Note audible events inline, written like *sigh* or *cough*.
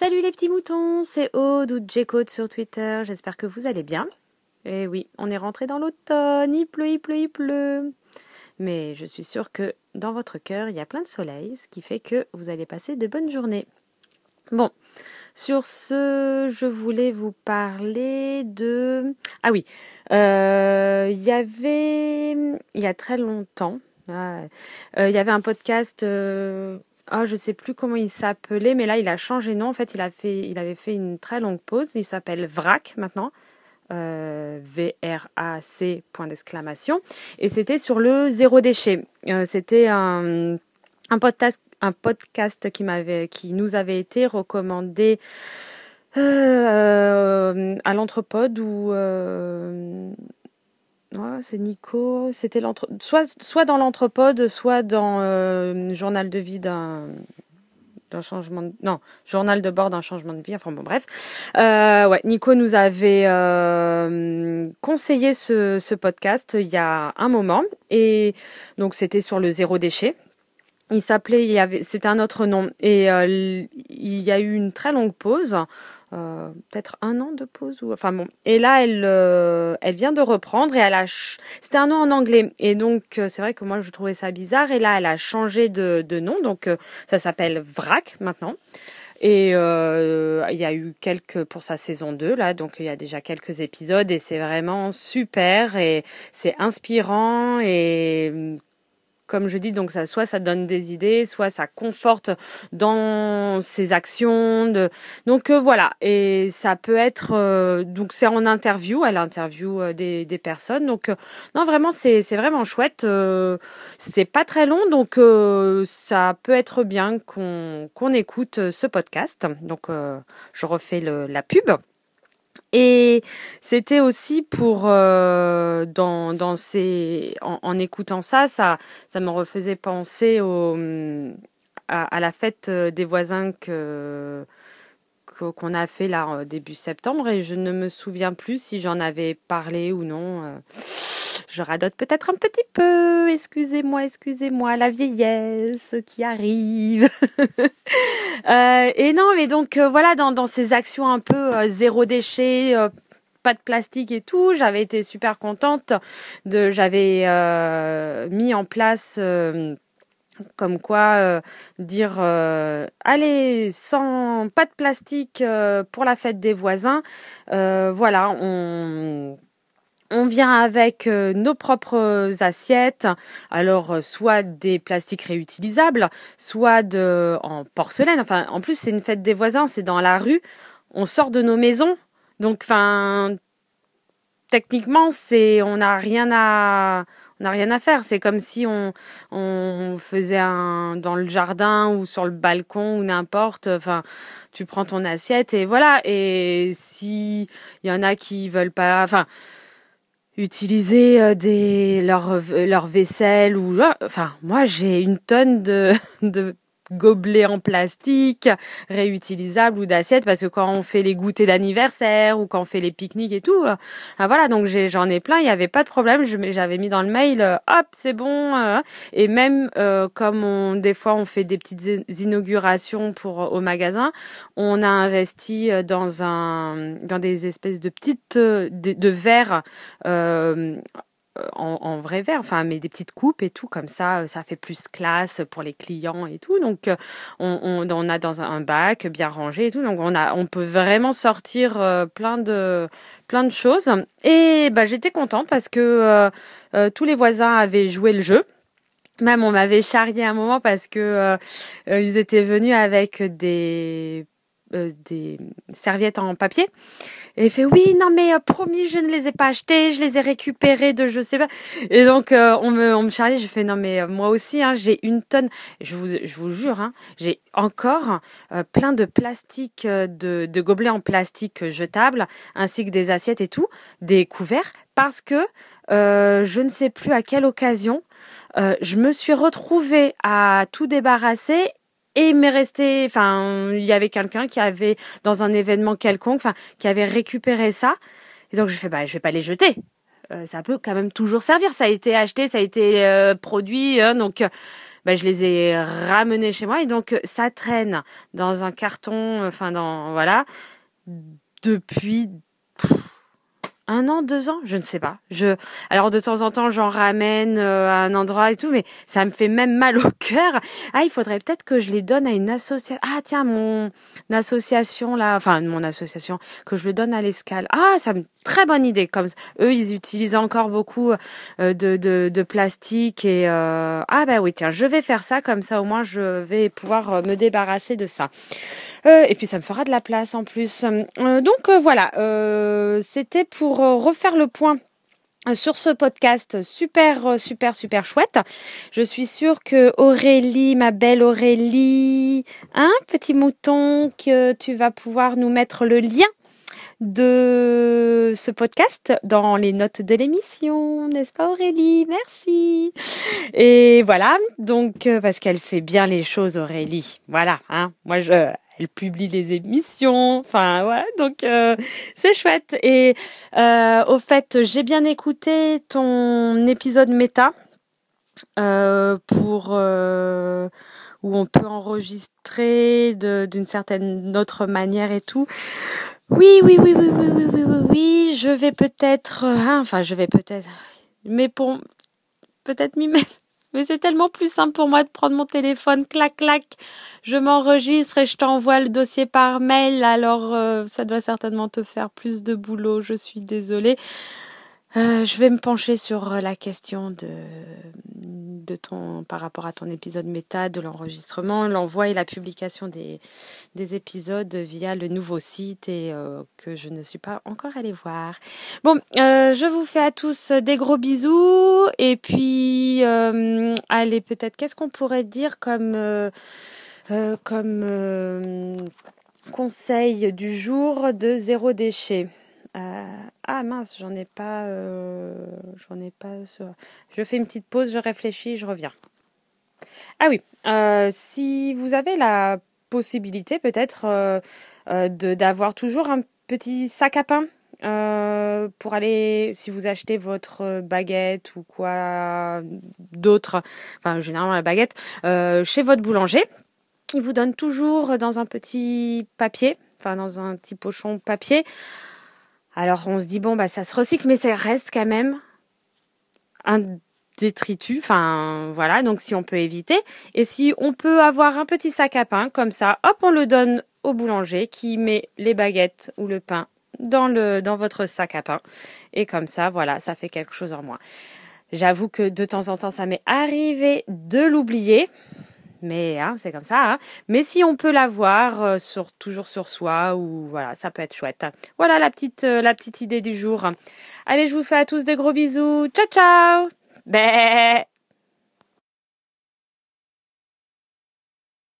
Salut les petits moutons, c'est Aude ou sur Twitter, j'espère que vous allez bien. Et eh oui, on est rentré dans l'automne, il pleut, il pleut, il pleut. Mais je suis sûre que dans votre cœur, il y a plein de soleil, ce qui fait que vous allez passer de bonnes journées. Bon, sur ce, je voulais vous parler de... Ah oui, euh, il y avait, il y a très longtemps, euh, il y avait un podcast... Euh, ah, je sais plus comment il s'appelait, mais là il a changé nom. En fait, il a fait, il avait fait une très longue pause. Il s'appelle VRAC maintenant. Euh, V-R-A-C, point d'exclamation. Et c'était sur le zéro déchet. Euh, c'était un, podcast, un podcast qui, m'avait, qui nous avait été recommandé euh, à l'Anthropode ou c'est Nico. C'était soit, soit dans l'Anthropode, soit dans euh, Journal de vie d'un changement de... non journal de bord d'un changement de vie enfin bon bref. Euh, Nico nous avait euh, conseillé ce, podcast il y a un moment. Et donc c'était sur le zéro déchet. Il s'appelait c'était un autre nom. Et il y a eu une très longue pause euh, peut-être un an de pause ou enfin bon. Et là elle euh, elle vient de reprendre et elle a c'était un nom en anglais. Et donc euh, c'est vrai que moi je trouvais ça bizarre. Et là elle a changé de, de nom. Donc ça s'appelle Vrac maintenant. Et il y a eu quelques pour sa saison 2 là. Donc il y a déjà quelques épisodes. Et c'est vraiment super. Et c'est inspirant. Et comme je dis, donc ça, soit ça donne des idées, soit ça conforte dans ses actions. De... Donc euh, voilà, et ça peut être, euh, donc c'est en interview, elle interview euh, des, des personnes. Donc non, vraiment, c'est vraiment chouette. c'est pas très long, donc ça peut être bien qu'on qu'on écoute ce podcast. Donc je refais le, la pub. Et c'était aussi pour euh, dans dans ces en, écoutant ça, ça ça me refaisait penser au à, à la fête euh, des voisins que qu'on a fait là début septembre et je ne me souviens plus si j'en avais parlé ou non. Euh je radote peut-être un petit peu. Excusez-moi, excusez-moi, la vieillesse qui arrive. *laughs* euh, et non, mais donc euh, voilà, dans, dans ces actions un peu zéro déchet, pas de plastique et tout, j'avais été super contente de, j'avais mis en place comme quoi dire allez sans pas de plastique pour la fête des voisins voilà on on vient avec euh, nos propres assiettes, alors euh, soit des plastiques réutilisables, soit de en porcelaine. Enfin, en plus c'est une fête des voisins, c'est dans la rue. On sort de nos maisons, donc enfin techniquement c'est on n'a rien à n'a rien à faire. C'est comme si on, on faisait un dans le jardin ou sur le balcon ou n'importe. Enfin, tu prends ton assiette et voilà. Et si il y en a qui veulent pas, enfin, utiliser euh, des leur leur vaisselle ou enfin moi j'ai une tonne de *laughs* de gobelets en plastique réutilisables ou d'assiettes parce que quand on fait les goûters d'anniversaire ou quand on fait les pique-niques et tout, euh, ah voilà donc j'en ai, plein, il n'y avait pas de problème, j'avais mis dans le mail, euh, hop c'est bon euh, et même comme on, des fois on fait des petites inaugurations pour au magasin, on a investi dans un dans des espèces de petites de, de verres en, en, vrai verre, enfin, mais des petites coupes et tout, comme ça, euh, ça fait plus classe pour les clients et tout. Donc, euh, on, on, a dans un bac bien rangé et tout. Donc, on a, on peut vraiment sortir plein de, plein de choses. Et bah, j'étais contente parce que tous les voisins avaient joué le jeu. Même on m'avait charrié un moment parce que ils étaient venus avec des euh, des serviettes en papier. Et il fait oui, non mais euh, promis, je ne les ai pas achetées, je les ai récupérées de je sais pas. Et donc euh, on me on me charlie, je fais non mais moi aussi, hein, j'ai une tonne. Je vous je vous jure, hein, j'ai encore plein de plastique, de, de gobelets en plastique jetables, ainsi que des assiettes et tout, des couverts, parce que je ne sais plus à quelle occasion. je me suis retrouvée à tout débarrasser et m'est enfin, il y avait quelqu'un qui avait, dans un événement quelconque, enfin, qui avait récupéré ça. Et donc, je fais, bah, je vais pas les jeter. Euh, ça peut quand même toujours servir. Ça a été acheté, ça a été euh, produit, hein, donc. bah, je les ai ramenés chez moi et donc ça traîne dans un carton, enfin dans voilà, depuis un an, deux ans, je ne sais pas. Je, alors de temps en temps, j'en ramène euh, à un endroit et tout, mais ça me fait même mal au cœur. Ah, il faudrait peut-être que je les donne à une association. Ah, tiens, mon association là, enfin mon association, que je le donne à l'escale. Ah, ça me très bonne idée. Comme eux, ils utilisent encore beaucoup euh, de, de, plastique et euh... ah bah oui, tiens, je vais faire ça comme ça. Au moins, je vais pouvoir me débarrasser de ça. Euh, et puis ça me fera de la place en plus. Euh, donc euh, voilà, c'était pour refaire le point sur ce podcast super super super chouette. Je suis sûre que Aurélie, ma belle Aurélie, un petit mouton que tu vas pouvoir nous mettre le lien de ce podcast dans les notes de l'émission, n'est-ce pas Aurélie? Merci. Et voilà, donc parce qu'elle fait bien les choses Aurélie. Voilà, hein. Moi je elle publie les émissions. Enfin voilà, donc euh, c'est chouette. Et euh, au fait, j'ai bien écouté ton épisode méta euh, pour où on peut enregistrer d'une certaine autre manière et tout. Oui, oui, oui, oui, oui, oui, oui, oui, oui. Je vais peut-être, hein, enfin, je vais peut-être, mais pour peut-être m'y mettre mais c'est tellement plus simple pour moi de prendre mon téléphone, clac, clac, je m'enregistre et je t'envoie le dossier par mail. Alors, euh, ça doit certainement te faire plus de boulot. Je suis désolée. Euh, je vais me pencher sur la question de, ton, par rapport à ton épisode méta, de l'enregistrement, l'envoi et la publication des, des épisodes via le nouveau site et euh, que je ne suis pas encore allée voir. Bon, euh, je vous fais à tous des gros bisous et puis allez peut-être qu'est-ce qu'on pourrait dire comme comme conseil du jour de zéro déchet? Euh, ah mince, j'en ai pas, euh, j'en ai pas. Je fais une petite pause, je réfléchis, je reviens. Ah oui, euh, si vous avez la possibilité peut-être d'avoir toujours un petit sac à pain pour aller, si vous achetez votre baguette ou quoi d'autre, enfin généralement la baguette, chez votre boulanger, il vous donne toujours dans un petit papier, enfin dans un petit pochon papier, alors on se dit bon bah ça se recycle, mais ça reste quand même un détritus. Enfin voilà, donc si on peut éviter et si on peut avoir un petit sac à pain comme ça, hop, on le donne au boulanger qui met les baguettes ou le pain dans le dans votre sac à pain et comme ça voilà, ça fait quelque chose en moins. J'avoue que de temps en temps ça m'est arrivé de l'oublier mais hein, c'est comme ça. Hein. Mais si on peut l'avoir euh, sur, toujours sur soi, ou voilà, ça peut être chouette. Voilà la petite, euh, la petite idée du jour. Allez, je vous fais à tous des gros bisous. Ciao, ciao. Bé